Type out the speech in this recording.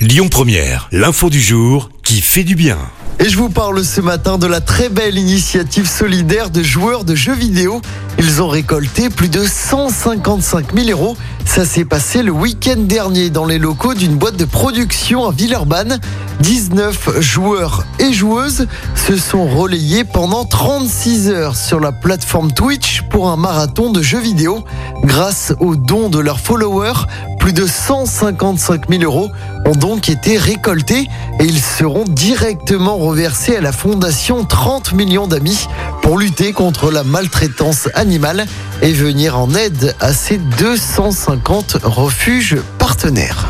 Lyon Première, l'info du jour qui fait du bien. Et je vous parle ce matin de la très belle initiative solidaire de joueurs de jeux vidéo. Ils ont récolté plus de 155 000 euros. Ça s'est passé le week-end dernier dans les locaux d'une boîte de production à Villeurbanne. 19 joueurs et joueuses se sont relayés pendant 36 heures sur la plateforme Twitch pour un marathon de jeux vidéo. Grâce aux dons de leurs followers, plus de 155 000 euros ont donc été récoltés et ils seront directement reversés à la fondation 30 millions d'amis pour lutter contre la maltraitance animale et venir en aide à ces 250 refuges partenaires.